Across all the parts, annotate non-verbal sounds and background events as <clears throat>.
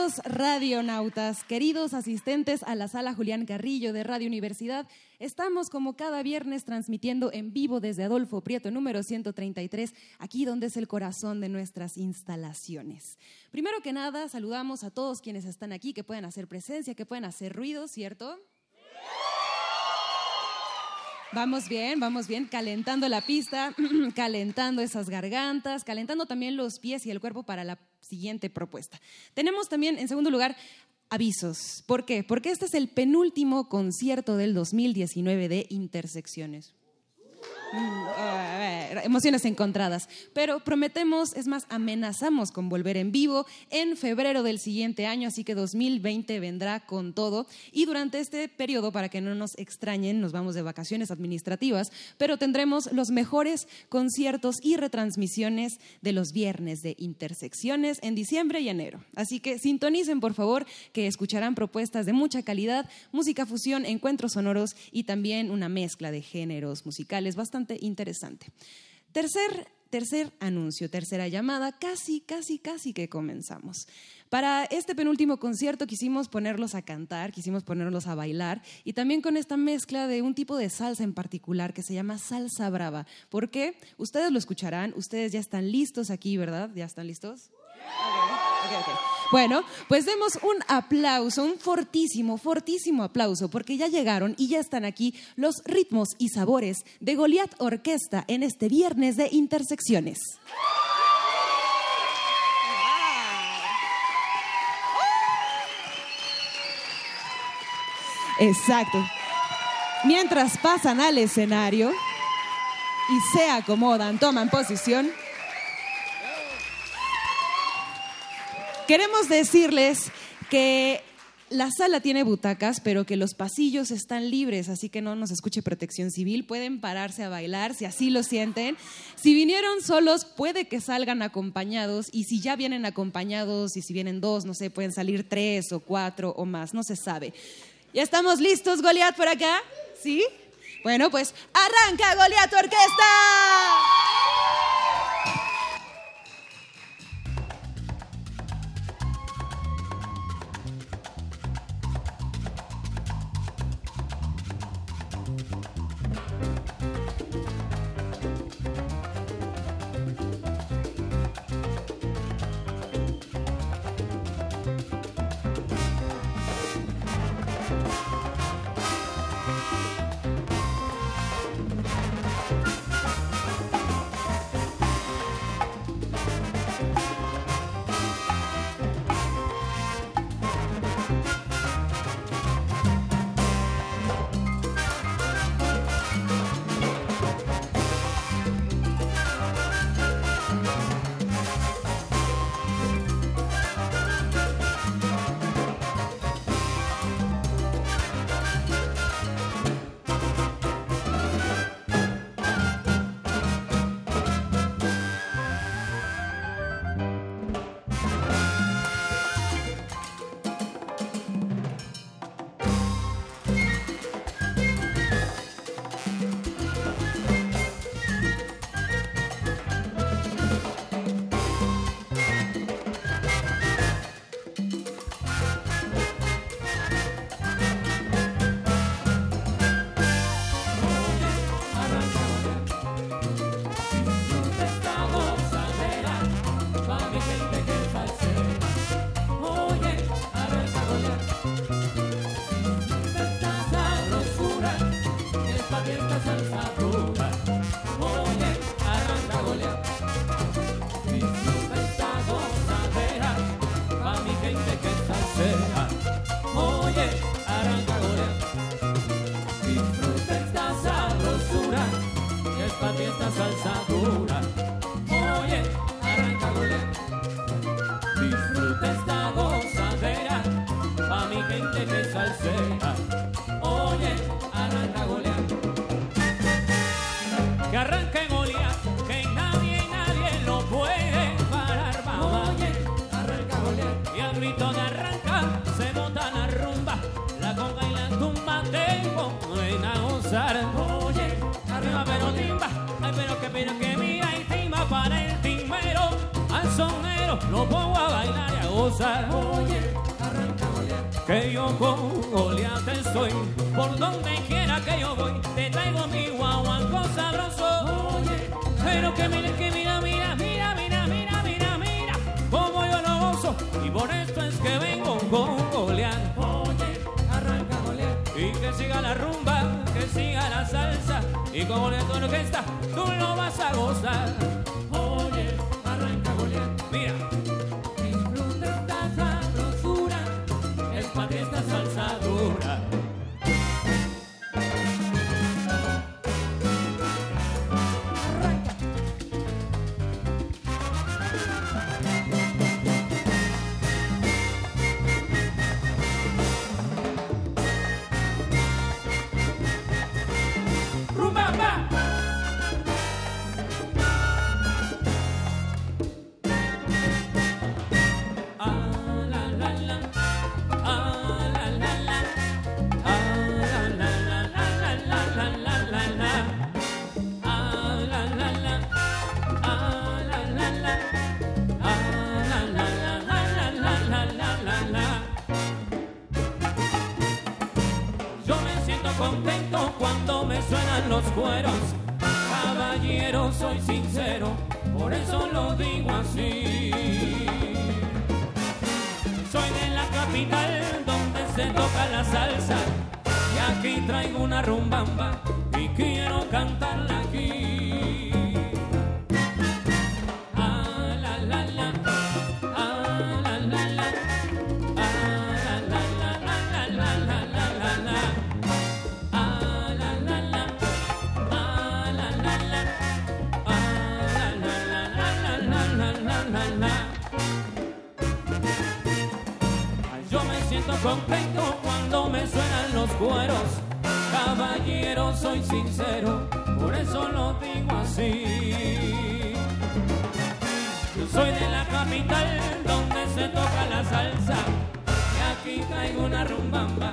Queridos radionautas, queridos asistentes a la sala Julián Carrillo de Radio Universidad, estamos como cada viernes transmitiendo en vivo desde Adolfo Prieto número 133, aquí donde es el corazón de nuestras instalaciones. Primero que nada, saludamos a todos quienes están aquí, que pueden hacer presencia, que pueden hacer ruido, ¿cierto? Vamos bien, vamos bien, calentando la pista, <clears throat> calentando esas gargantas, calentando también los pies y el cuerpo para la siguiente propuesta. Tenemos también, en segundo lugar, avisos. ¿Por qué? Porque este es el penúltimo concierto del 2019 de Intersecciones. Mm, ver, emociones encontradas. Pero prometemos, es más, amenazamos con volver en vivo en febrero del siguiente año, así que 2020 vendrá con todo. Y durante este periodo, para que no nos extrañen, nos vamos de vacaciones administrativas, pero tendremos los mejores conciertos y retransmisiones de los viernes de Intersecciones en diciembre y enero. Así que sintonicen, por favor, que escucharán propuestas de mucha calidad, música fusión, encuentros sonoros y también una mezcla de géneros musicales bastante interesante. Tercer, tercer anuncio, tercera llamada, casi, casi, casi que comenzamos. Para este penúltimo concierto quisimos ponerlos a cantar, quisimos ponerlos a bailar y también con esta mezcla de un tipo de salsa en particular que se llama salsa brava. ¿Por qué? Ustedes lo escucharán, ustedes ya están listos aquí, ¿verdad? ¿Ya están listos? Ok, ok, ok. Bueno, pues demos un aplauso, un fortísimo, fortísimo aplauso, porque ya llegaron y ya están aquí los ritmos y sabores de Goliath Orquesta en este viernes de Intersecciones. Exacto. Mientras pasan al escenario y se acomodan, toman posición. Queremos decirles que la sala tiene butacas, pero que los pasillos están libres, así que no nos escuche protección civil. Pueden pararse a bailar si así lo sienten. Si vinieron solos, puede que salgan acompañados. Y si ya vienen acompañados, y si vienen dos, no sé, pueden salir tres o cuatro o más, no se sabe. ¿Ya estamos listos, Goliat, por acá? ¿Sí? Bueno, pues arranca Goliat Orquesta. que yo con Goliat estoy. Por donde quiera que yo voy, te traigo mi guaguanco sabroso. Oye, pero que mira, que mira, mira, mira, mira, mira, mira, mira, como yo lo gozo. Y por esto es que vengo con Goliat. Oye, arranca Goliat. Y que siga la rumba, que siga la salsa. Y con como le orquesta, tú lo vas a gozar. Caballero, soy sincero, por eso lo digo así. Soy de la capital donde se toca la salsa. Y aquí traigo una rumbamba y quiero cantar. soy sincero, por eso lo digo así. Yo soy de la capital donde se toca la salsa y aquí caigo una rumbamba.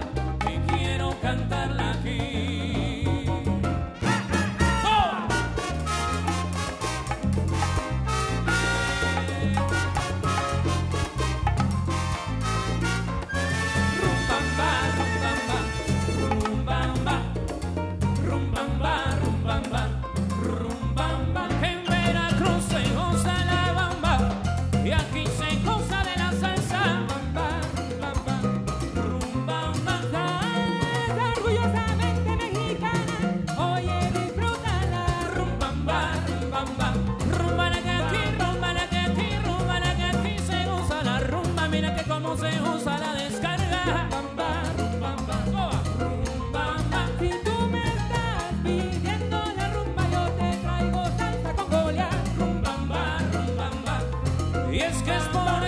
Y es que es por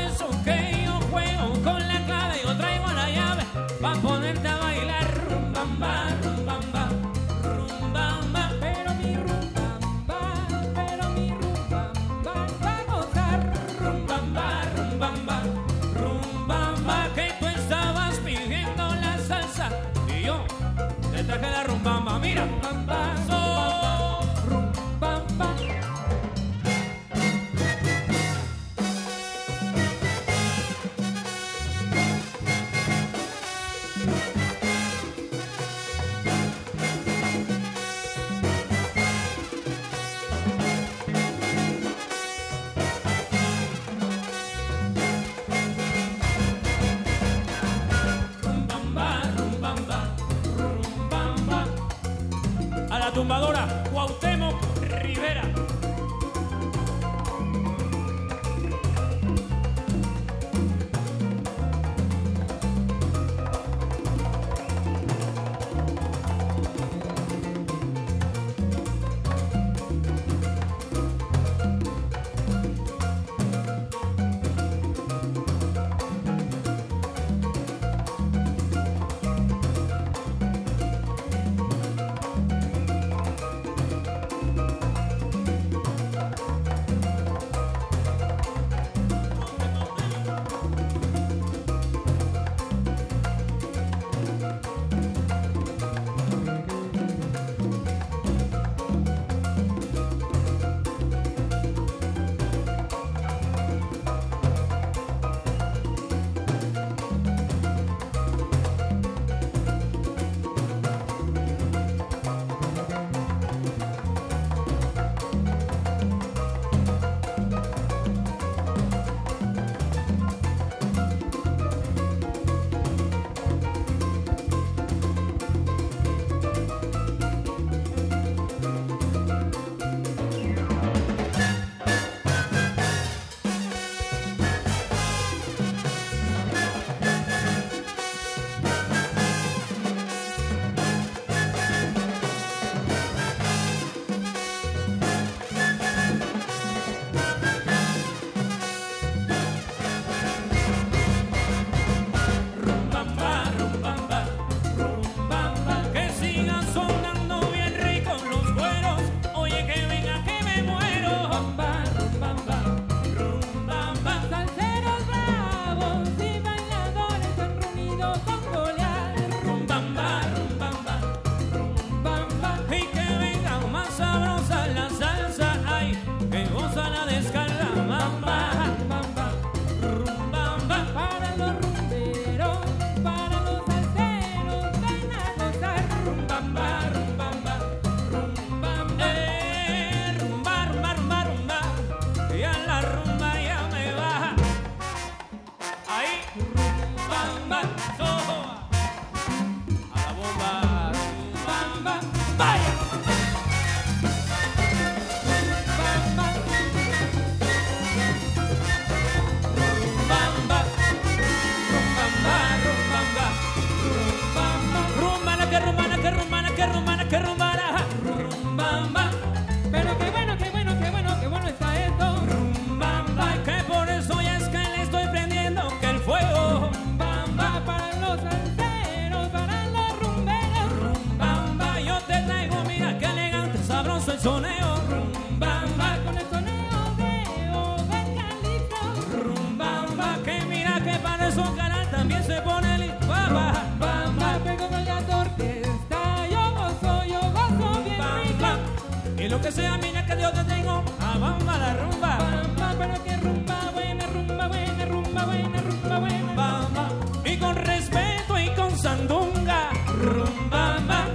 Rumba, ba.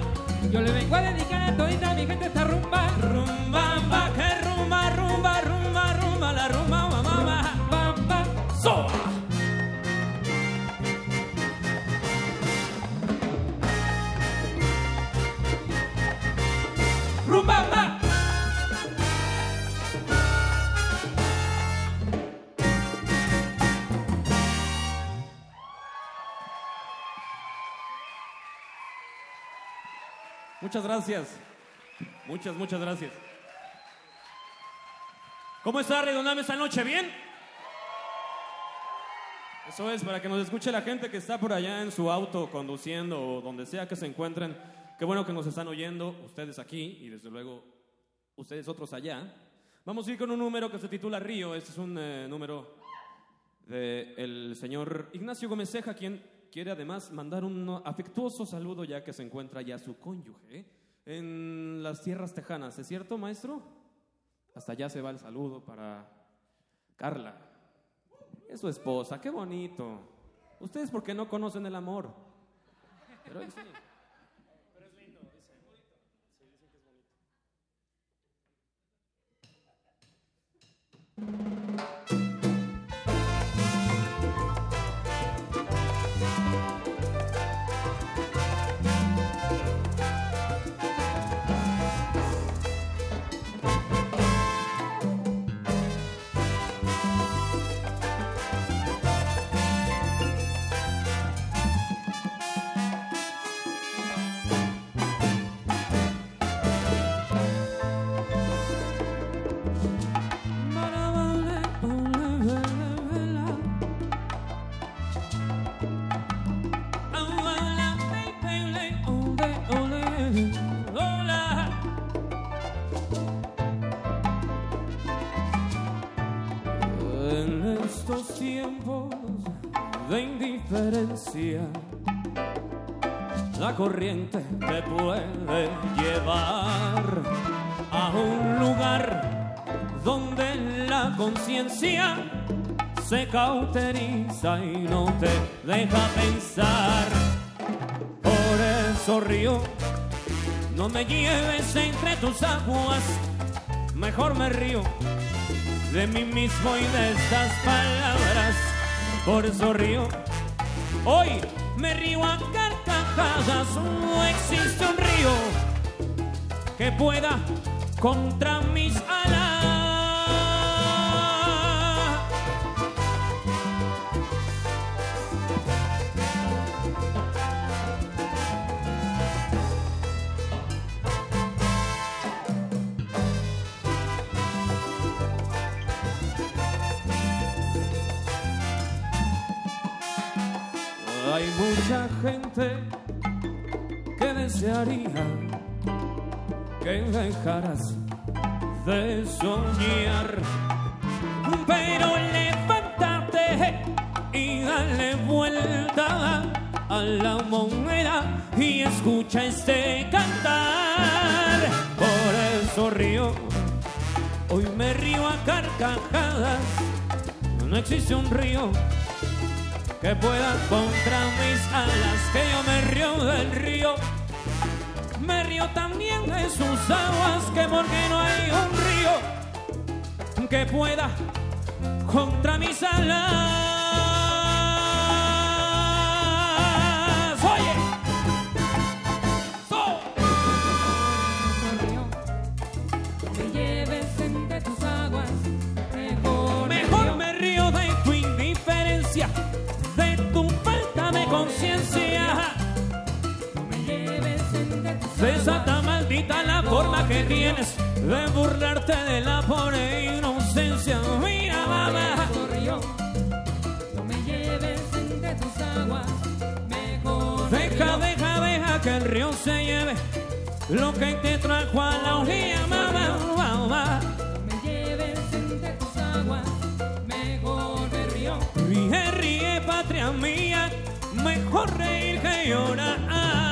Yo le vengo a dedicar a todita mi gente esta rumba. Rumba, Muchas gracias. Muchas, muchas gracias. ¿Cómo está Redoname esta noche? ¿Bien? Eso es, para que nos escuche la gente que está por allá en su auto, conduciendo o donde sea que se encuentren. Qué bueno que nos están oyendo, ustedes aquí y desde luego ustedes otros allá. Vamos a ir con un número que se titula Río. Este es un eh, número del señor Ignacio Gómez Ceja, quien quiere además mandar un afectuoso saludo ya que se encuentra ya su cónyuge en las tierras tejanas. ¿Es cierto, maestro? Hasta allá se va el saludo para Carla. Es su esposa, qué bonito. Ustedes porque no conocen el amor. Pero él sí. En de indiferencia, la corriente te puede llevar a un lugar donde la conciencia se cauteriza y no te deja pensar. Por eso río, no me lleves entre tus aguas, mejor me río de mí mismo y de estas palabras. Por eso río, hoy me río a carcajadas, no existe un río que pueda contra mis alas. Que desearía que dejaras de soñar. Pero levántate y dale vuelta a la moneda y escucha este cantar. Por eso río, hoy me río a carcajadas. No existe un río que pueda contra mis alas, que yo me río del río, me río también de sus aguas, que porque no hay un río que pueda contra mis alas. Esa tan maldita la forma que tienes de burlarte de la pobre inocencia. Mira, mamá. No me lleves entre tus aguas. Mejor Deja, deja, deja que el río se lleve lo que te trajo a la orilla, mamá. mamá. me lleves entre tus aguas. Mejor me río. Ríe, ríe, patria mía, mejor reír que llorar.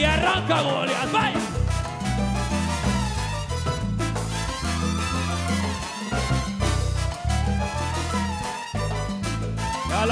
Y arranca Goliat, vaya. A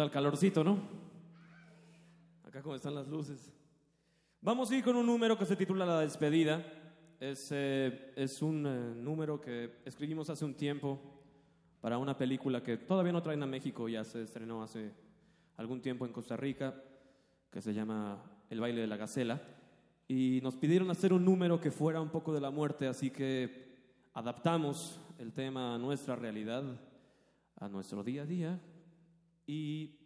tal calorcito, no? Acá como están las luces. Vamos a ir con un número que se titula La despedida. Es, eh, es un eh, número que escribimos hace un tiempo para una película que todavía no traen a México, ya se estrenó hace algún tiempo en Costa Rica, que se llama El baile de la gacela. Y nos pidieron hacer un número que fuera un poco de la muerte, así que adaptamos el tema a nuestra realidad, a nuestro día a día, y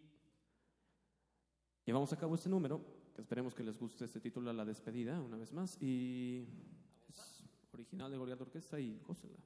llevamos a cabo este número, que esperemos que les guste este título, La despedida, una vez más, y es original de Goliath Orquesta y gócenla.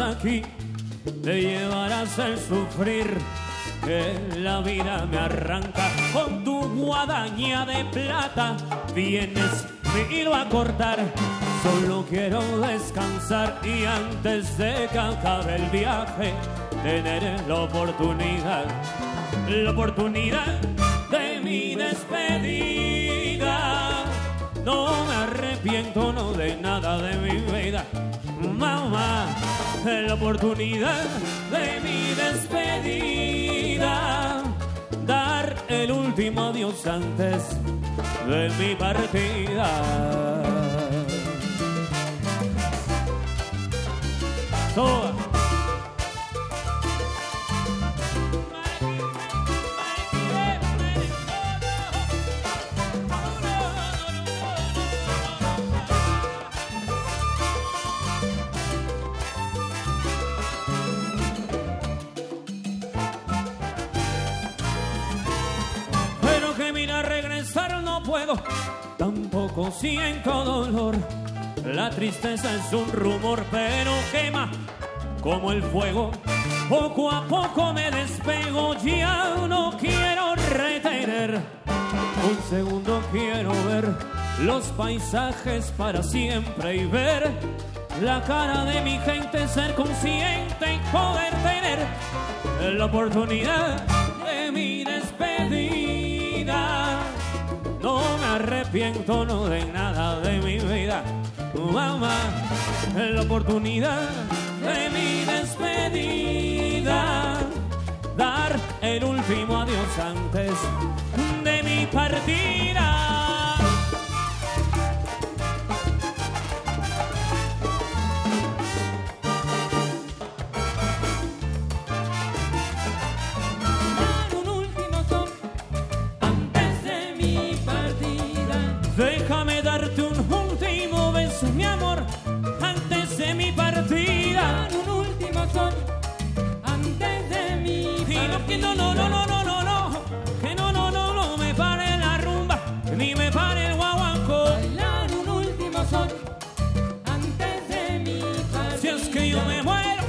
Aquí? Te llevarás el sufrir que la vida me arranca con tu guadaña de plata. Vienes mi hilo a cortar, solo quiero descansar y antes de que acabe el viaje, tener la oportunidad, la oportunidad de mi despedida. No me arrepiento no de nada de mi vida, mamá. La oportunidad de mi despedida, dar el último adiós antes de mi partida. Toda. Siento dolor. La tristeza es un rumor, pero quema como el fuego. Poco a poco me despego, ya no quiero retener. Un segundo quiero ver los paisajes para siempre y ver la cara de mi gente, ser consciente y poder tener la oportunidad de mi despedida. Arrepiento, no de nada de mi vida, mamá, la oportunidad de mi despedida. Dar el último adiós antes de mi partida. Son antes de mi Y no, que no, no, no, no, no, no, no, que no, no, no, no me pare la rumba, ni me pare el guaguancó. Bailar un último son antes de mi partida. Si es que yo me muero,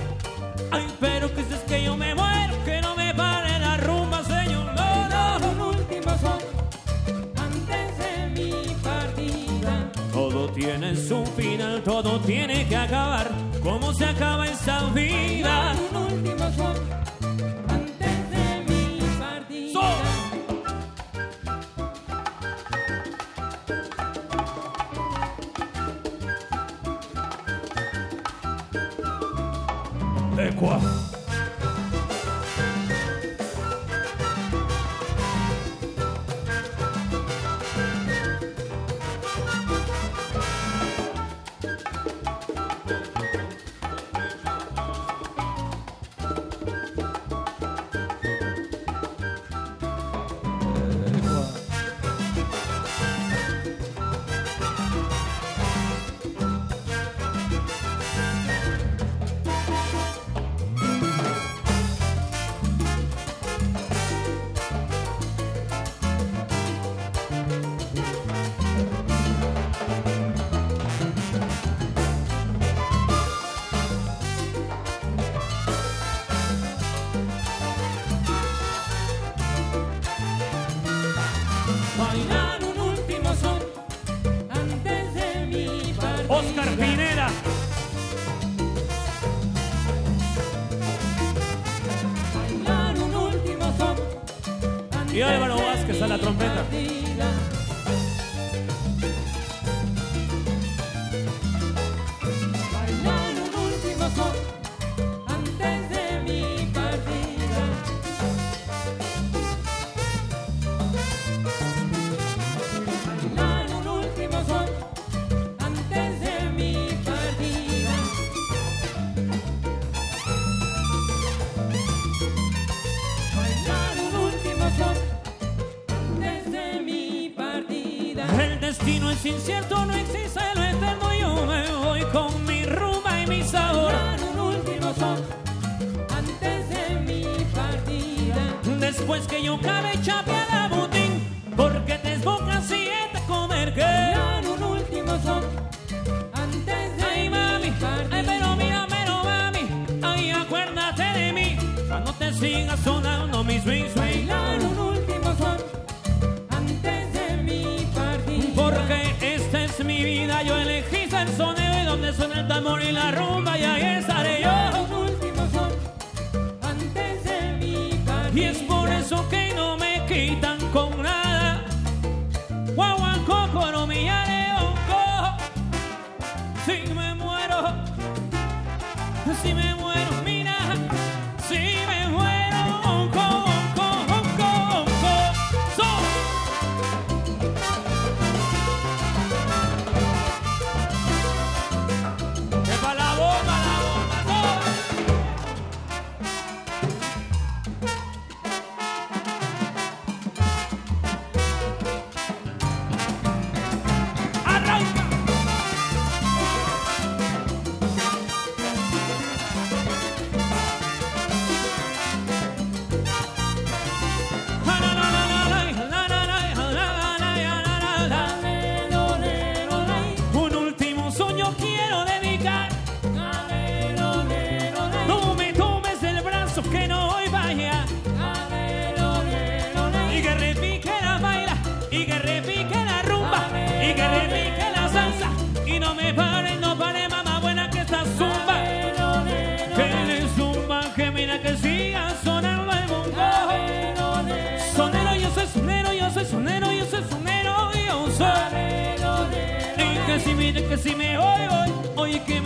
ay, pero que si es que yo me muero, que no me pare la rumba, señor. No, no. un último son antes de mi partida. Todo tiene su final, todo tiene que acabar. ¿Cómo se acaba esta vida? Bailar un último son antes de mi partida. Oscar Pineda. Bailar un último son antes Y Álvaro Vázquez a la trompeta. partida.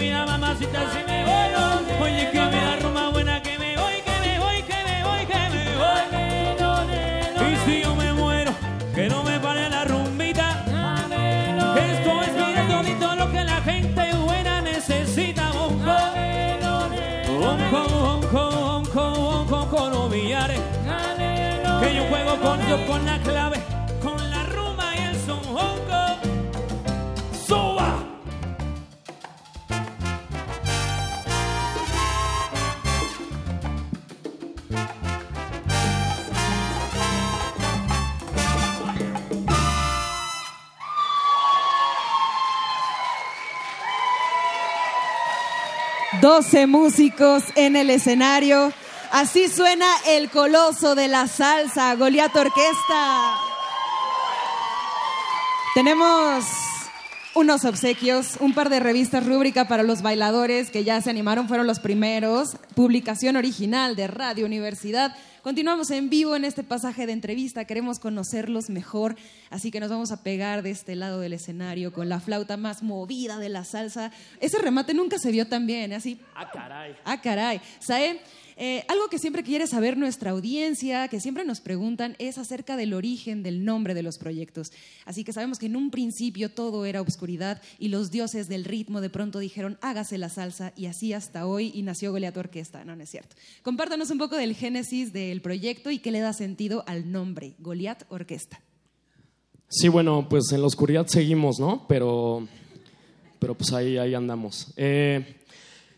Mira mamacita si me voy. Oye que mira rumba buena que me voy, que me voy, que me voy, que me voy. Y si yo me muero, que no me pare la rumbita. Esto es bien todito lo que la gente buena necesita. Bonco, bonco, bonco, bonco. Que yo juego con yo con la clave, 12 músicos en el escenario. Así suena el coloso de la salsa, Goliat Orquesta. Tenemos unos obsequios, un par de revistas rúbrica para los bailadores que ya se animaron, fueron los primeros, publicación original de Radio Universidad Continuamos en vivo en este pasaje de entrevista, queremos conocerlos mejor, así que nos vamos a pegar de este lado del escenario con la flauta más movida de la salsa. Ese remate nunca se vio tan bien, ¿eh? así. Ah, caray. Ah, caray. Sae, eh, algo que siempre quiere saber nuestra audiencia, que siempre nos preguntan, es acerca del origen del nombre de los proyectos. Así que sabemos que en un principio todo era obscuridad y los dioses del ritmo de pronto dijeron, hágase la salsa, y así hasta hoy, y nació Goliat Orquesta. No, es cierto. Compártanos un poco del génesis del proyecto y qué le da sentido al nombre, Goliat Orquesta. Sí, bueno, pues en la oscuridad seguimos, ¿no? Pero, pero pues ahí, ahí andamos. Eh,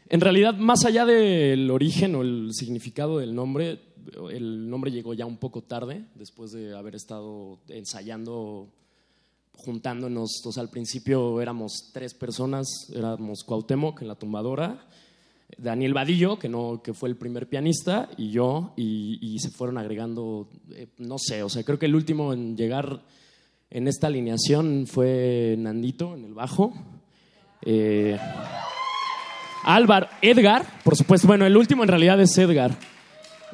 en realidad, más allá del origen o el significado del nombre, el nombre llegó ya un poco tarde, después de haber estado ensayando, juntándonos. O sea, al principio éramos tres personas, éramos Cuauhtémoc en la tumbadora, Daniel Vadillo, que, no, que fue el primer pianista, y yo, y, se fueron agregando, eh, no sé, o sea, creo que el último en llegar en esta alineación fue Nandito en el bajo. Eh, Álvaro, Edgar, por supuesto, bueno, el último en realidad es Edgar.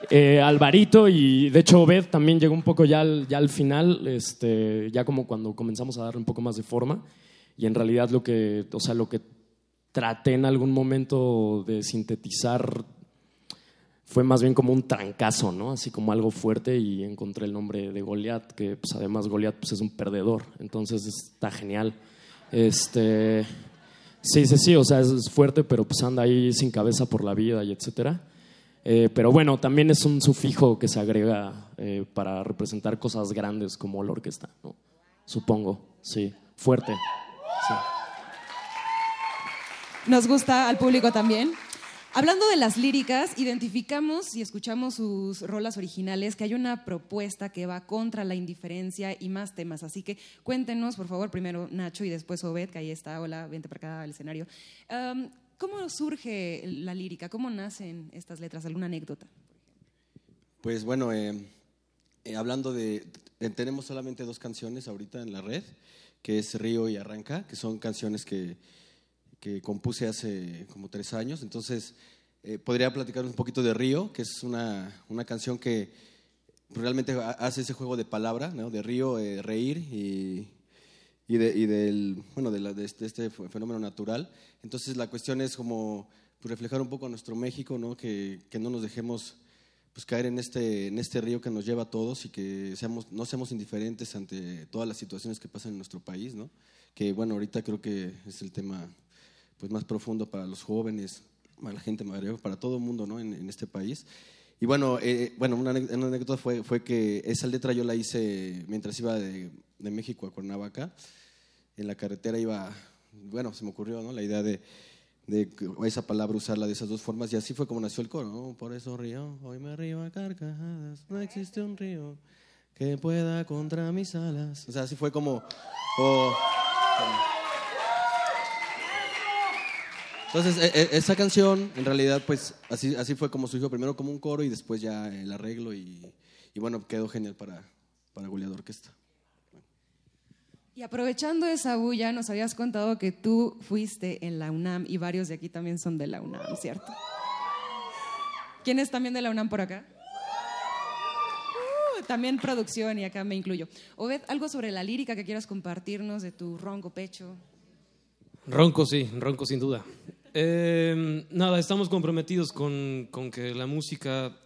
Eh, Alvarito y de hecho Obed también llegó un poco ya al, final, este, ya como cuando comenzamos a darle un poco más de forma. Y en realidad lo que, o sea, lo que traté en algún momento de sintetizar fue más bien como un trancazo, ¿no? Así como algo fuerte y encontré el nombre de Goliat, que pues además Goliat pues, es un perdedor, entonces está genial. Este, sí, sí, sí, o sea, es fuerte, pero pues anda ahí sin cabeza por la vida y etcétera. Eh, pero bueno, también es un sufijo que se agrega eh, para representar cosas grandes como la orquesta, ¿no? Supongo, sí, fuerte. Nos gusta al público también. Hablando de las líricas, identificamos y escuchamos sus rolas originales que hay una propuesta que va contra la indiferencia y más temas. Así que cuéntenos, por favor, primero Nacho y después Obed, que ahí está. Hola, vente para acá al escenario. ¿Cómo surge la lírica? ¿Cómo nacen estas letras? ¿Alguna anécdota? Pues bueno, eh, eh, hablando de, eh, tenemos solamente dos canciones ahorita en la red, que es Río y Arranca, que son canciones que, que compuse hace como tres años. Entonces, eh, podría platicar un poquito de Río, que es una, una canción que realmente ha- hace ese juego de palabra, ¿no? de Río, eh, reír y, y, de- y del, bueno, de, la- de este, este fenómeno natural. Entonces, la cuestión es como pues, reflejar un poco a nuestro México, ¿no? Que, que no nos dejemos pues caer en este, en este río que nos lleva a todos y que seamos, no seamos indiferentes ante todas las situaciones que pasan en nuestro país, ¿no? Que bueno, ahorita creo que es el tema pues más profundo para los jóvenes, para la gente mayor, para todo el mundo, ¿no? En, en este país. Y bueno, eh, bueno una, anécdota fue, fue que esa letra yo la hice mientras iba de, de México a Cuernavaca. En la carretera iba, bueno, se me ocurrió, ¿no? La idea de, de esa palabra usarla de esas dos formas y así fue como nació el coro, ¿no? Por eso río, hoy me río a carcajadas, no existe un río que pueda contra mis alas. O sea, así fue como... como- como- Entonces, e- e- esa canción, en realidad, pues así, así fue como surgió, primero como un coro y después ya el arreglo y, y bueno, quedó genial para, para Goliat Orquesta. Y aprovechando esa bulla, nos habías contado que tú fuiste en la UNAM y varios de aquí también son de la UNAM, ¿cierto? ¿Quién es también de la UNAM por acá? Uh, también producción y acá me incluyo. Obed, algo sobre la lírica que quieras compartirnos de tu ronco pecho. Ronco, sí, ronco sin duda. Eh, nada, estamos comprometidos con, con que la música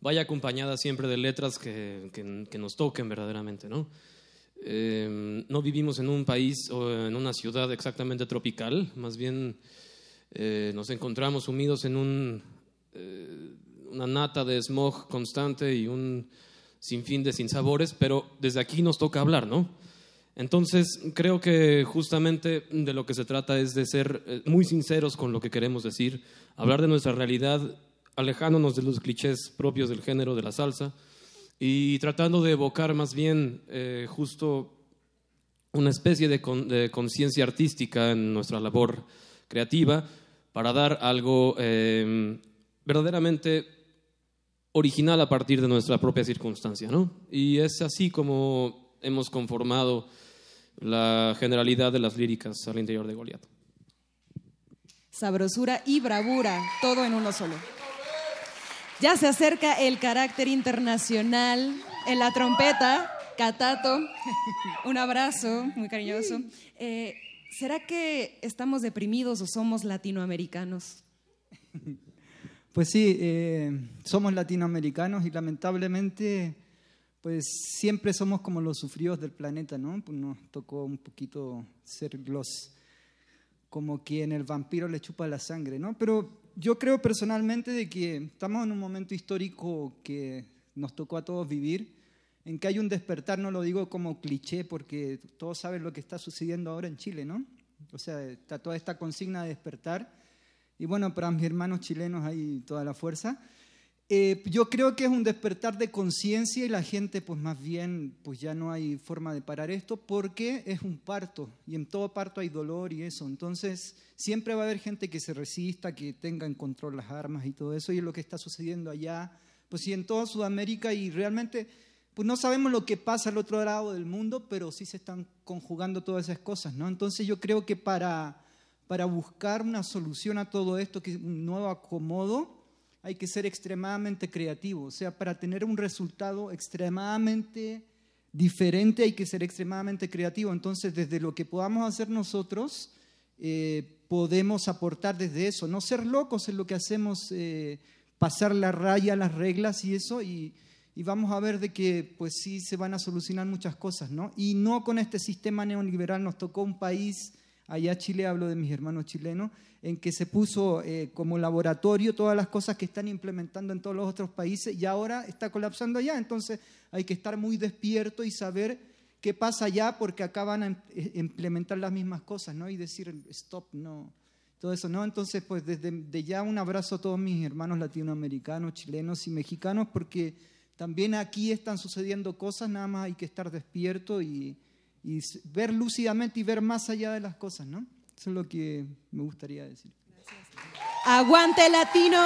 vaya acompañada siempre de letras que, que- nos toquen verdaderamente, ¿no? Eh, no vivimos en un país o en una ciudad exactamente tropical, más bien eh, nos encontramos sumidos en un, eh, una nata de smog constante y un sinfín de sinsabores, pero desde aquí nos toca hablar, ¿no? Entonces, creo que justamente de lo que se trata es de ser eh, muy sinceros con lo que queremos decir, hablar de nuestra realidad, alejándonos de los clichés propios del género de la salsa y tratando de evocar más bien eh, justo una especie de con- de conciencia artística en nuestra labor creativa para dar algo eh, verdaderamente original a partir de nuestra propia circunstancia, ¿no? Y es así como hemos conformado la generalidad de las líricas al interior de Goliat. Sabrosura y bravura, todo en uno solo. Ya se acerca el carácter internacional en la trompeta. Catato, <laughs> un abrazo muy cariñoso. Eh, ¿Será que estamos deprimidos o somos latinoamericanos? <laughs> Pues sí, eh, somos latinoamericanos y lamentablemente, pues siempre somos como los sufridos del planeta, ¿no? Pues nos tocó un poquito ser los, como quien el vampiro le chupa la sangre, ¿no? Pero yo creo personalmente de que estamos en un momento histórico que nos tocó a todos vivir, en que hay un despertar, no lo digo como cliché, porque todos saben lo que está sucediendo ahora en Chile, ¿no? O sea, está toda esta consigna de despertar. Y bueno, para mis hermanos chilenos hay toda la fuerza. Eh, yo creo que es un despertar de conciencia y la gente, pues más bien, pues ya no hay forma de parar esto porque es un parto y en todo parto hay dolor y eso. Entonces, siempre va a haber gente que se resista, que tenga en control las armas y todo eso y es lo que está sucediendo allá, pues sí, en toda Sudamérica y realmente, pues no sabemos lo que pasa al otro lado del mundo, pero sí se están conjugando todas esas cosas, ¿no? Entonces, yo creo que para para buscar una solución a todo esto, que un nuevo acomodo, hay que ser extremadamente creativo. O sea, para tener un resultado extremadamente diferente hay que ser extremadamente creativo. Entonces, desde lo que podamos hacer nosotros, eh, podemos aportar desde eso. No ser locos es lo que hacemos, eh, pasar la raya, las reglas y eso, y, y vamos a ver de que pues sí se van a solucionar muchas cosas, ¿no? Y no con este sistema neoliberal nos tocó un país allá Chile, hablo de mis hermanos chilenos, en que se puso eh, como laboratorio todas las cosas que están implementando en todos los otros países y ahora está colapsando allá. Entonces hay que estar muy despierto y saber qué pasa allá porque acá van a im- eh, implementar las mismas cosas, ¿no? Y decir, stop, no. Todo eso, ¿no? Entonces, pues desde de ya un abrazo a todos mis hermanos latinoamericanos, chilenos y mexicanos, porque también aquí están sucediendo cosas, nada más hay que estar despierto y, y ver lúcidamente y ver más allá de las cosas, ¿no? Eso es lo que me gustaría decir. ¡Aguante latino!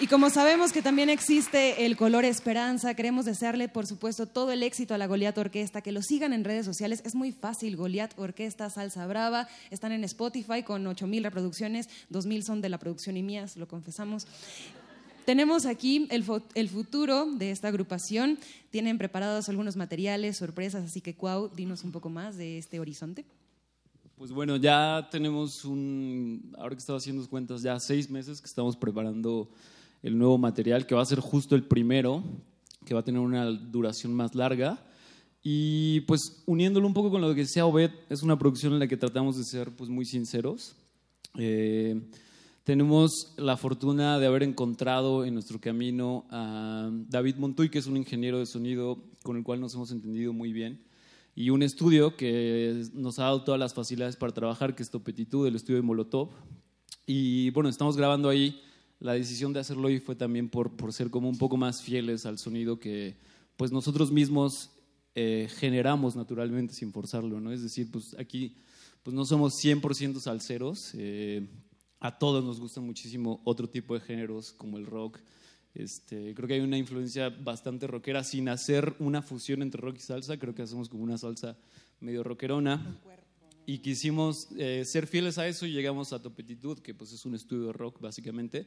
Y como sabemos que también existe el color esperanza, queremos desearle, por supuesto, todo el éxito a la Goliat Orquesta, que lo sigan en redes sociales. Es muy fácil, Goliat Orquesta Salsa Brava. Están en Spotify con 8.000 reproducciones, 2.000 son de la producción y mías, lo confesamos. Tenemos aquí el, el futuro de esta agrupación. Tienen preparados algunos materiales, sorpresas, así que, Cuau, dinos un poco más de este horizonte. Pues bueno, ya tenemos un, ahora que estaba haciendo cuentas, ya seis meses que estamos preparando el nuevo material, que va a ser justo el primero, que va a tener una duración más larga. Y pues uniéndolo un poco con lo que decía Obed, es una producción en la que tratamos de ser pues muy sinceros. Eh, tenemos la fortuna de haber encontrado en nuestro camino a David Montoy, que es un ingeniero de sonido con el cual nos hemos entendido muy bien, y un estudio que nos ha dado todas las facilidades para trabajar, que es Topetitud, el estudio de Molotov. Y bueno, estamos grabando ahí. La decisión de hacerlo hoy fue también por, por ser como un poco más fieles al sonido que pues nosotros mismos eh, generamos naturalmente sin forzarlo, ¿no? Es decir, pues aquí pues no somos 100% salseros, eh, a todos nos gustan muchísimo otro tipo de géneros como el rock. Este, creo que hay una influencia bastante rockera sin hacer una fusión entre rock y salsa, creo que hacemos como una salsa medio rockerona. Y quisimos eh, ser fieles a eso y llegamos a Topetitud, que pues es un estudio de rock básicamente.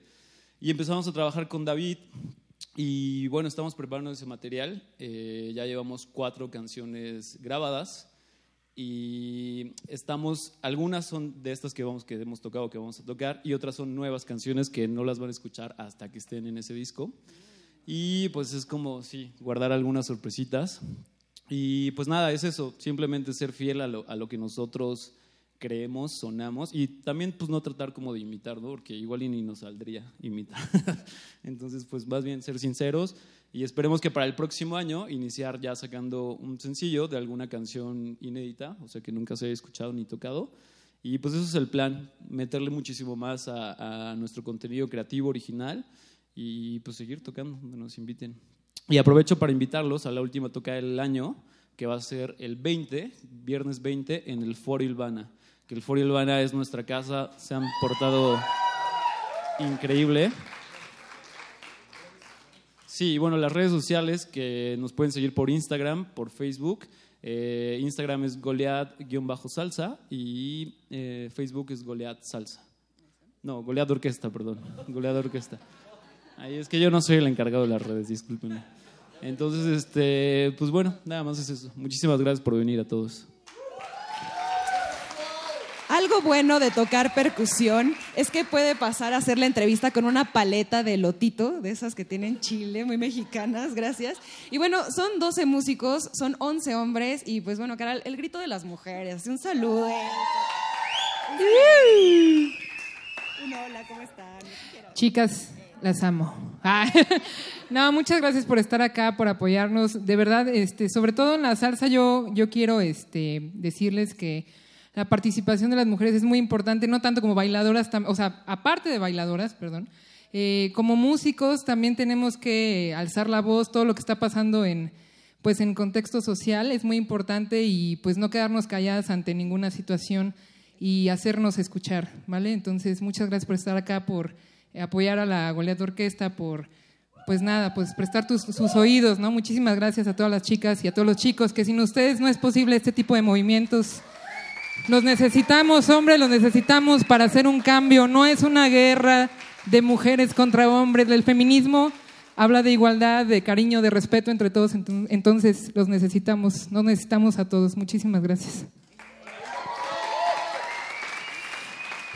Y empezamos a trabajar con David y bueno, estamos preparando ese material. Eh, ya llevamos cuatro canciones grabadas y estamos, algunas son de estas que, vamos, que hemos tocado, que vamos a tocar, y otras son nuevas canciones que no las van a escuchar hasta que estén en ese disco. Y pues es como, sí, guardar algunas sorpresitas. Y pues nada, es eso, simplemente ser fiel a lo, a lo que nosotros creemos, sonamos, y también pues no tratar como de imitar, ¿no? Porque igual ni nos saldría imitar. <laughs> Entonces pues más bien ser sinceros y esperemos que para el próximo año iniciar ya sacando un sencillo de alguna canción inédita, o sea que nunca se haya escuchado ni tocado. Y pues eso es el plan, meterle muchísimo más a, a nuestro contenido creativo original y pues seguir tocando donde nos inviten. Y aprovecho para invitarlos a la última toca del año, que va a ser el 20, viernes 20, en el Foro Ilvana. Que el Foro Ilvana es nuestra casa, se han portado increíble. Sí, bueno, las redes sociales que nos pueden seguir por Instagram, por Facebook. Eh, Instagram es Goliath-salsa y eh, Facebook es Goliath Salsa. No, Goliath Orquesta, perdón. Goliath Orquesta. Ahí es que yo no soy el encargado de las redes, discúlpenme. Entonces, este, pues bueno, nada más es eso. Muchísimas gracias por venir a todos. Algo bueno de tocar percusión es que puede pasar a hacer la entrevista con una paleta de lotito, de esas que tienen Chile, muy mexicanas, gracias. Y bueno, son 12 músicos, son 11 hombres y pues bueno, Caral, el grito de las mujeres, un saludo. Un hola, ¿cómo están? Chicas, las amo. Ah, <laughs> no, muchas gracias por estar acá, por apoyarnos. De verdad, este, sobre todo en la salsa, yo, yo quiero este, decirles que la participación de las mujeres es muy importante, no tanto como bailadoras, o sea, aparte de bailadoras, perdón. eh, como músicos también tenemos que alzar la voz, todo lo que está pasando en, pues, en contexto social es muy importante y pues no quedarnos calladas ante ninguna situación y hacernos escuchar, ¿vale? Entonces, muchas gracias por estar acá, por apoyar a la Goliath Orquesta, por, pues nada, pues prestar tus- sus oídos, ¿no? Muchísimas gracias a todas las chicas y a todos los chicos, que sin ustedes no es posible este tipo de movimientos. Los necesitamos, hombres, los necesitamos para hacer un cambio. No es una guerra de mujeres contra hombres. El feminismo habla de igualdad, de cariño, de respeto entre todos. Enton- Entonces, los necesitamos, nos necesitamos a todos. Muchísimas gracias.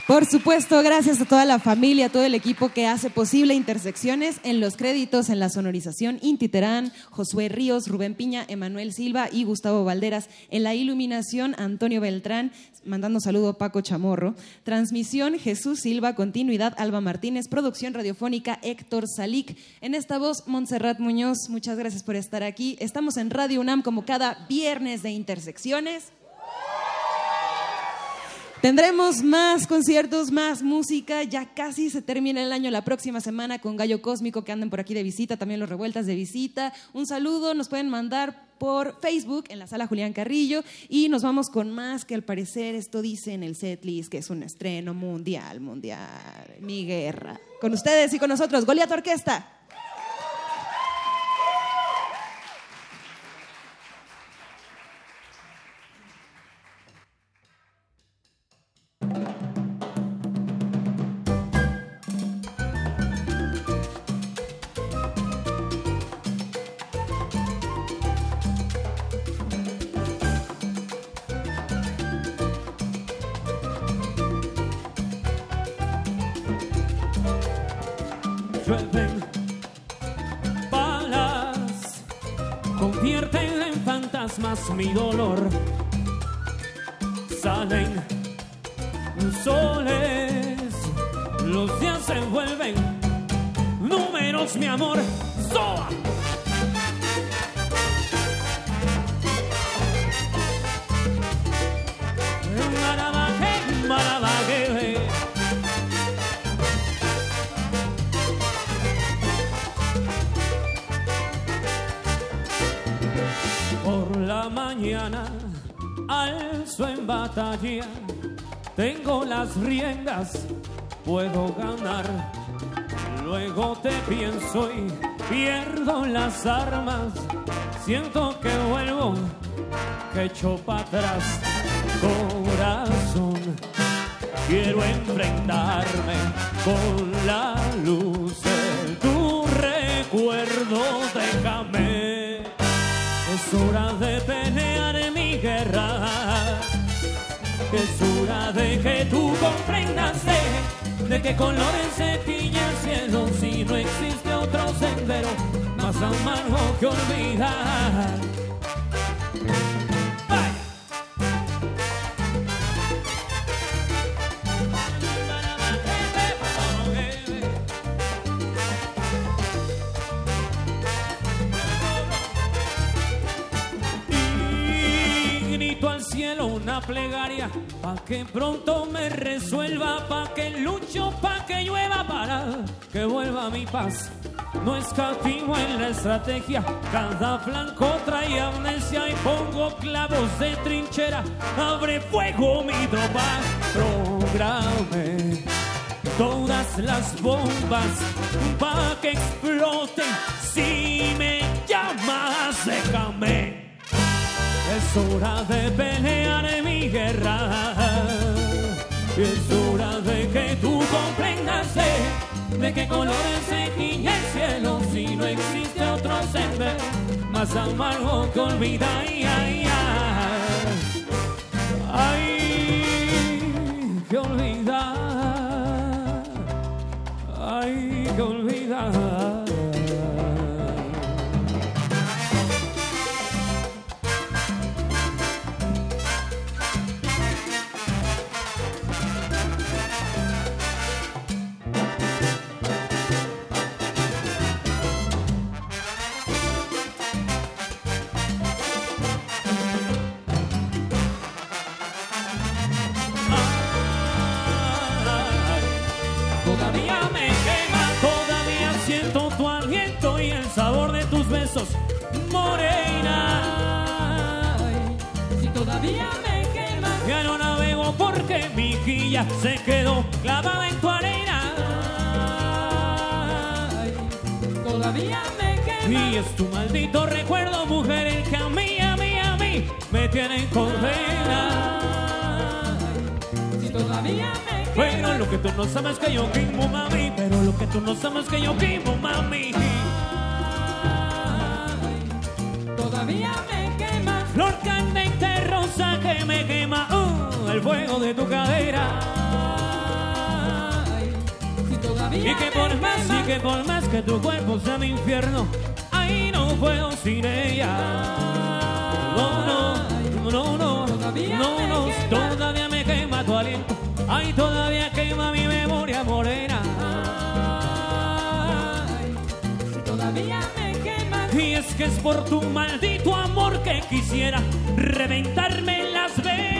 Por supuesto, gracias a toda la familia, a todo el equipo que hace posible Intersecciones en los créditos, en la sonorización, Inti Terán, Josué Ríos, Rubén Piña, Emanuel Silva y Gustavo Valderas. En la iluminación, Antonio Beltrán, mandando saludo a Paco Chamorro. Transmisión, Jesús Silva, continuidad, Alba Martínez, producción radiofónica, Héctor Salic. En esta voz, Montserrat Muñoz, muchas gracias por estar aquí. Estamos en Radio UNAM como cada viernes de Intersecciones. Tendremos más conciertos, más música. Ya casi se termina el año la próxima semana con Gallo Cósmico que andan por aquí de visita, también los revueltas de visita. Un saludo, nos pueden mandar por Facebook en la sala Julián Carrillo y nos vamos con más que al parecer esto dice en el setlist que es un estreno mundial, mundial, mi guerra. Con ustedes y con nosotros, Goliath Orquesta. Fantasmas mi dolor. Salen soles, los días se vuelven números, mi amor. ¡Soa! Alzo en batalla, tengo las riendas, puedo ganar. Luego te pienso y pierdo las armas, siento que vuelvo, que echo para atrás. Corazón, quiero enfrentarme con la luz de tu recuerdo, guerra. Es hora de que tú comprendas de, de qué colores se el cielo si no existe otro sendero más amargo que olvidar. Una plegaria pa' que pronto me resuelva, pa' que lucho, pa' que llueva, para que vuelva mi paz. No escatimo en la estrategia, cada flanco trae amnesia y pongo clavos de trinchera. Abre fuego mi tropa, programe todas las bombas pa' que exploten. Si me llamas, déjame. Es hora de pelear en mi guerra. Es hora de que tú comprendas de, de qué colores se tiñe el cielo si no existe otro sendero más amargo que olvidar. Ay, ay, ay. Ay, que olvidar. Ay, que olvidar. Morena. Si todavía me quema, ya no navego porque mi quilla se quedó clavada en tu arena. Todavía me quema. Y es tu maldito recuerdo, mujer, el que a mí, a mí, a mí me tiene en condena. Si todavía me pero lo que tú no sabes que yo quemo, mami. Pero lo que tú no sabes que yo quemo, mami. Que me quema. uh, el fuego de tu cadera. y que por más, y que por más que tu cuerpo sea mi infierno, ahí no puedo sin ella. No, no, no, no, no, no, todavía me quema tu aliento. Ay, todavía quema mi memoria morena. todavía me quema. Y es que es por tu maldito amor que quisiera reventarme Las Vegas.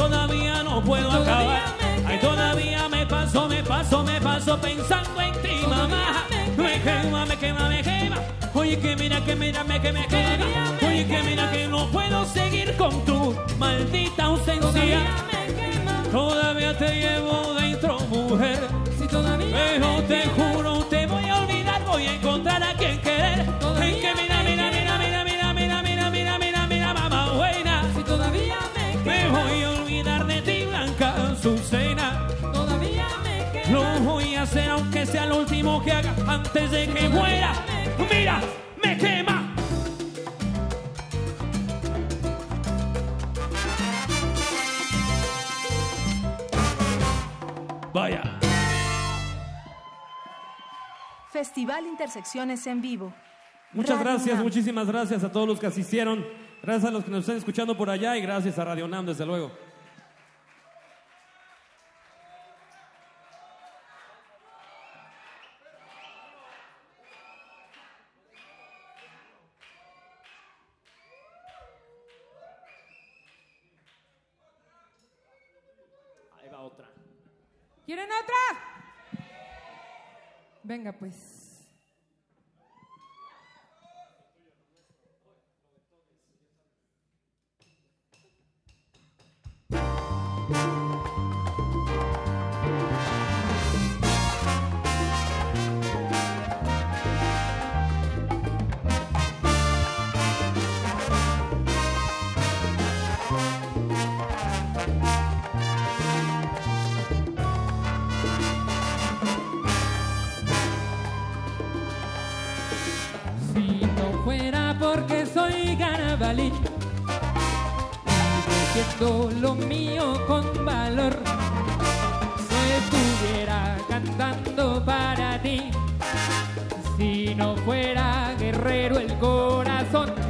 Todavía no puedo acabar. Ay, todavía me paso, me paso, me paso pensando en ti, mamá. Me quema, me quema, me quema. Oye, que mira, que mira, me que me quema. Oye, que mira, que no puedo seguir con tu maldita ausencia. Todavía te llevo dentro, mujer. Pero te juro, te voy a olvidar, voy a encontrar a quien querer. Hacer aunque sea lo último que haga antes de que muera. Mira, me quema. Vaya. Festival Intersecciones en vivo. Muchas Radio gracias, muchísimas gracias a todos los que asistieron. Gracias a los que nos están escuchando por allá y gracias a Radio Nam, desde luego. ¿Quieren otra? Venga, pues. salir. Diciendo lo mío con valor, no estuviera cantando para ti si no fuera guerrero el corazón.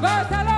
Vai, Salão!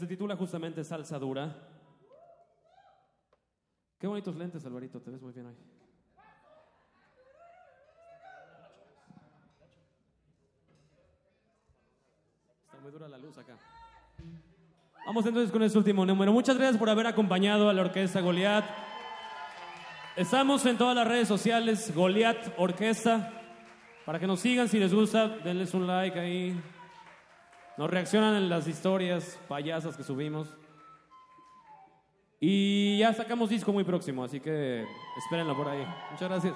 se titula justamente Salsa Dura. Qué bonitos lentes, Alvarito, te ves muy bien hoy. Está muy dura la luz acá. Vamos entonces con este último número. Muchas gracias por haber acompañado a la Orquesta Goliat. Estamos en todas las redes sociales, Goliat Orquesta. Para que nos sigan, si les gusta, denles un like ahí, nos reaccionan en las historias payasas que subimos. Y ya sacamos disco muy próximo, así que espérenlo por ahí. Muchas gracias.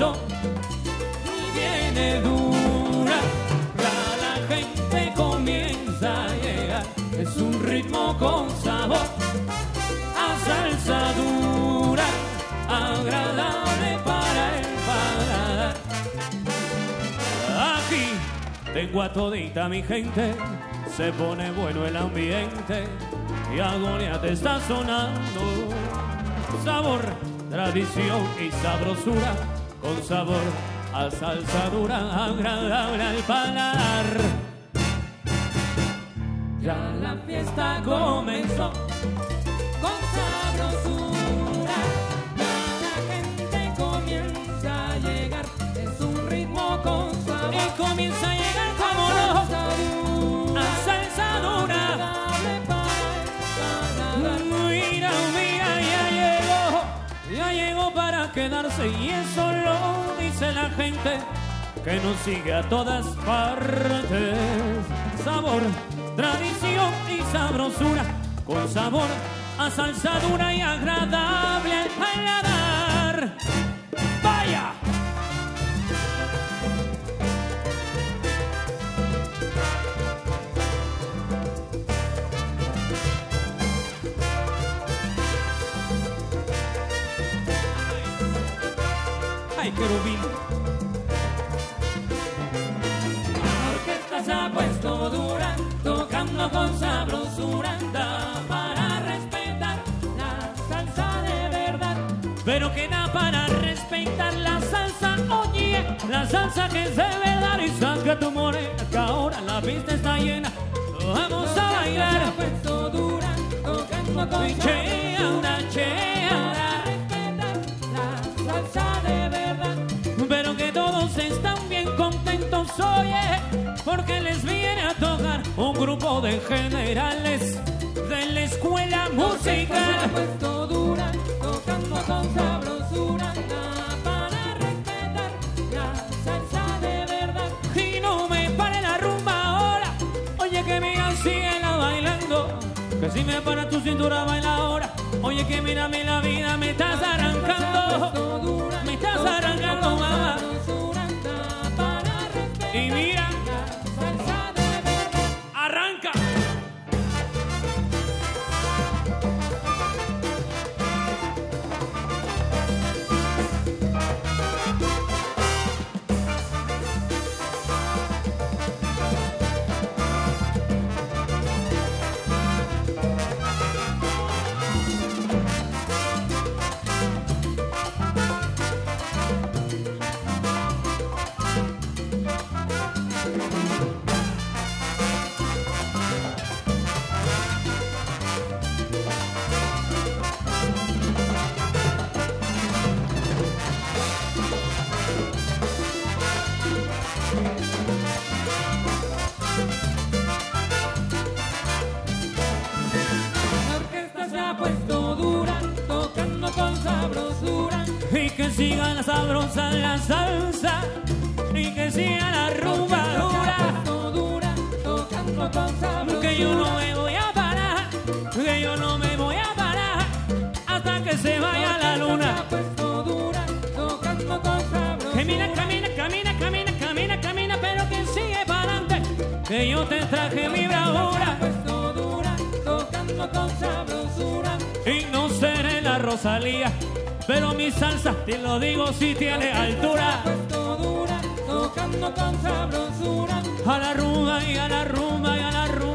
Y viene dura. Ya la gente comienza a llegar. Es un ritmo con sabor a salsa dura, agradable para el paladar. Aquí tengo a todita mi gente, se pone bueno el ambiente y agonía te está sonando sabor, tradición y sabrosura, con sabor a salsa dura, agradable al paladar. Ya la fiesta comenzó con sabrosura, quedarse y eso lo dice la gente que nos sigue a todas partes. Sabor, tradición y sabrosura, con sabor a salsa dura y agradable al paladar. ¡Vaya! Querubín! La orquesta se ha puesto dura, tocando con sabrosura, da para respetar la salsa de verdad. Pero que da para respetar la salsa, oye, la salsa que es de verdad y saca tu morena, que ahora la pista está llena. Vamos a bailar. Se ha puesto dura, tocando con chea, una chea, la están bien contentos, oye, porque les viene a tocar un grupo de generales de la escuela musical. puesto dura, tocando con sabrosura, para respetar la salsa de verdad. Y no me pare la rumba ahora, oye que mira, síguela bailando. Que si me para tu cintura, baila ahora. Oye que mírame la vida, me estás arrancando. Me estás arrancando, mamá. Te traje mi bravura. Y no seré la Rosalía. Pero mi salsa, te lo digo, si tiene altura. Puesto dura, tocando con sabrosura. A la rumba y a la rumba y a la rumba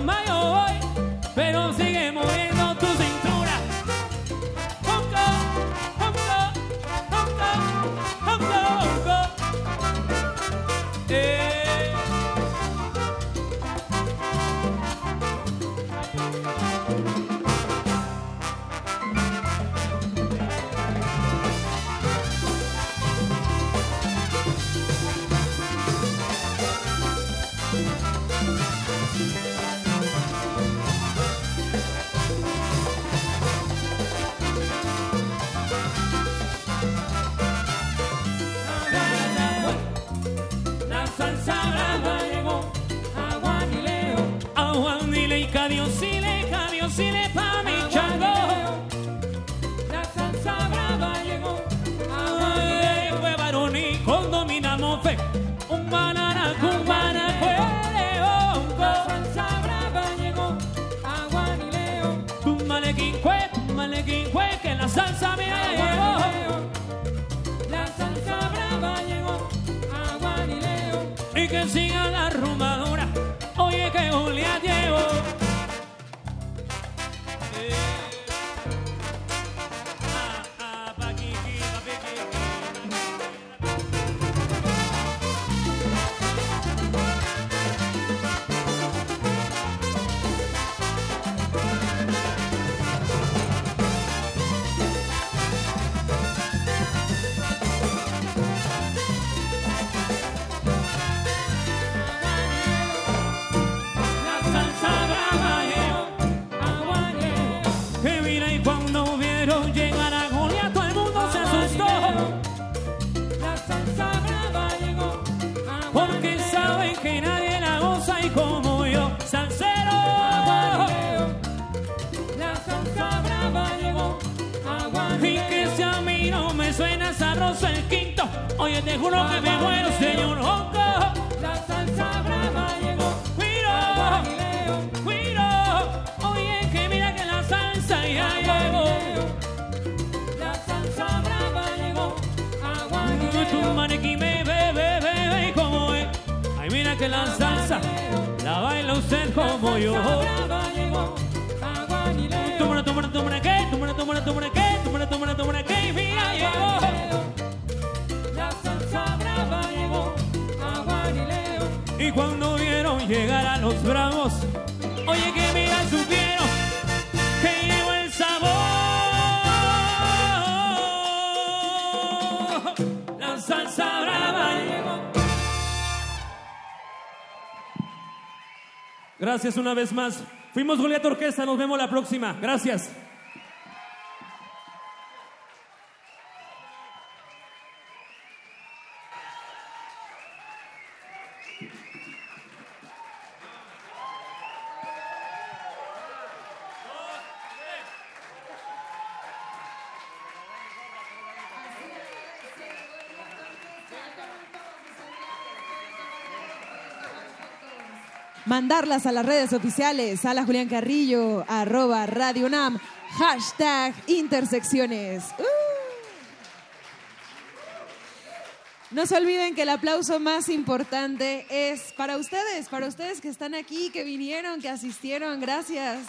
banana, un banana, fue la león. salsa brava llegó. A Juan y Leo, Un malequín fue, un malequín fue, que la salsa y llegó. La salsa brava llegó. A Juan y Leo. Y que siga la rumbadura. Oye, que Julia Gracias una vez más. Fuimos Julieta Orquesta, nos vemos la próxima. Gracias. Mandarlas a las redes oficiales, a la Julián Carrillo, arroba Radio UNAM, hashtag intersecciones. ¡Uh! No se olviden que el aplauso más importante es para ustedes, para ustedes que están aquí, que vinieron, que asistieron. Gracias.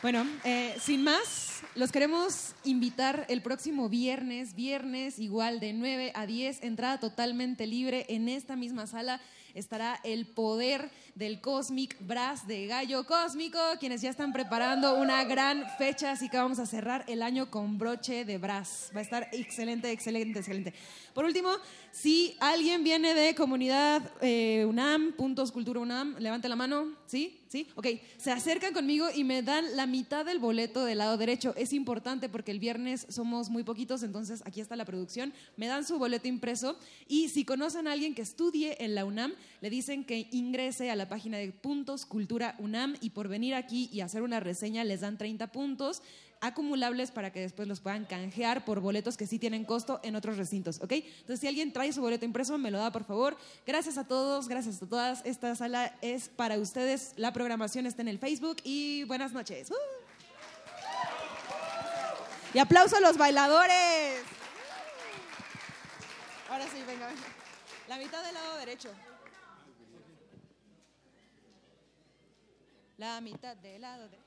Bueno, eh, sin más, los queremos invitar el próximo viernes, viernes igual de 9 a 10, entrada totalmente libre en esta misma sala. Estará el poder del Cosmic Brass de Gallo Cósmico, quienes ya están preparando una gran fecha, así que vamos a cerrar el año con broche de brass. Va a estar excelente, excelente, excelente. Por último, si alguien viene de comunidad eh, UNAM, puntos cultura UNAM, levante la mano, ¿sí? ¿Sí? Ok, se acercan conmigo y me dan la mitad del boleto del lado derecho. Es importante porque el viernes somos muy poquitos, entonces aquí está la producción. Me dan su boleto impreso y si conocen a alguien que estudie en la UNAM, le dicen que ingrese a la página de Puntos Cultura UNAM y por venir aquí y hacer una reseña les dan 30 puntos acumulables para que después los puedan canjear por boletos que sí tienen costo en otros recintos, ¿ok? Entonces, si alguien trae su boleto impreso, me lo da, por favor. Gracias a todos, gracias a todas. Esta sala es para ustedes. La programación está en el Facebook y buenas noches. ¡Uh! Y aplauso a los bailadores. Ahora sí, venga, venga. La mitad del lado derecho. La mitad del lado derecho.